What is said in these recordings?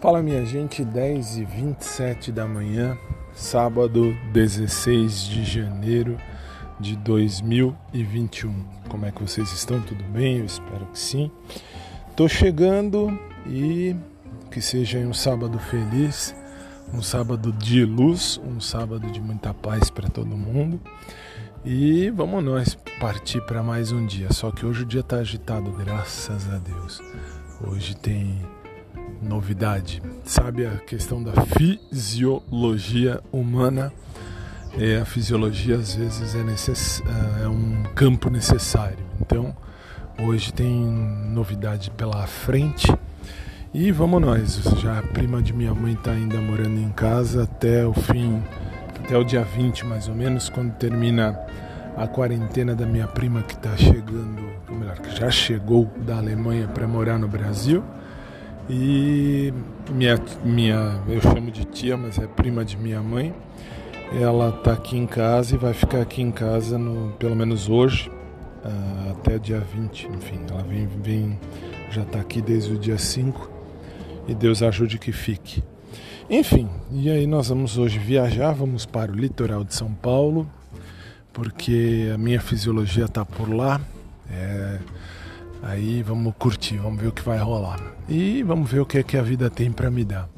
Fala minha gente, 10 e 27 da manhã, sábado 16 de janeiro de 2021. Como é que vocês estão? Tudo bem? Eu espero que sim. Tô chegando e que seja um sábado feliz, um sábado de luz, um sábado de muita paz para todo mundo. E vamos nós partir para mais um dia. Só que hoje o dia tá agitado, graças a Deus. Hoje tem novidade. Sabe a questão da fisiologia humana? É, a fisiologia às vezes é, necess... é um campo necessário. Então, hoje tem novidade pela frente. E vamos nós. Já a prima de minha mãe está ainda morando em casa até o fim, até o dia 20 mais ou menos, quando termina a quarentena da minha prima que está chegando, ou melhor, que já chegou da Alemanha para morar no Brasil. E minha, minha, eu chamo de tia, mas é prima de minha mãe. Ela está aqui em casa e vai ficar aqui em casa no, pelo menos hoje, uh, até dia 20. Enfim, ela vem, vem já está aqui desde o dia 5 e Deus ajude que fique. Enfim, e aí nós vamos hoje viajar, vamos para o litoral de São Paulo, porque a minha fisiologia está por lá. É, Aí vamos curtir, vamos ver o que vai rolar. E vamos ver o que é que a vida tem para me dar.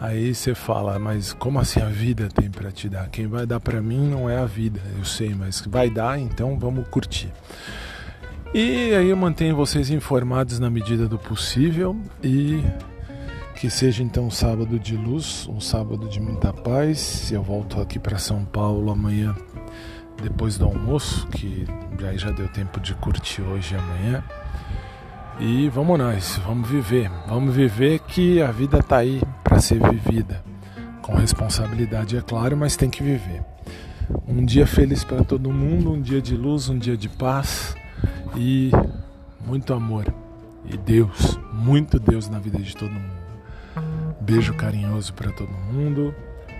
Aí você fala, mas como assim a vida tem para te dar? Quem vai dar para mim não é a vida, eu sei, mas vai dar, então vamos curtir. E aí eu mantenho vocês informados na medida do possível e que seja então um sábado de luz, um sábado de muita paz. Eu volto aqui para São Paulo amanhã depois do almoço, que aí já deu tempo de curtir hoje e amanhã. E vamos nós, vamos viver. Vamos viver que a vida está aí para ser vivida. Com responsabilidade, é claro, mas tem que viver. Um dia feliz para todo mundo, um dia de luz, um dia de paz e muito amor. E Deus, muito Deus na vida de todo mundo. Beijo carinhoso para todo mundo.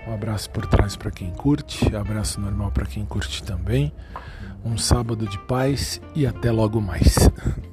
Um abraço por trás para quem curte, abraço normal para quem curte também. Um sábado de paz e até logo mais.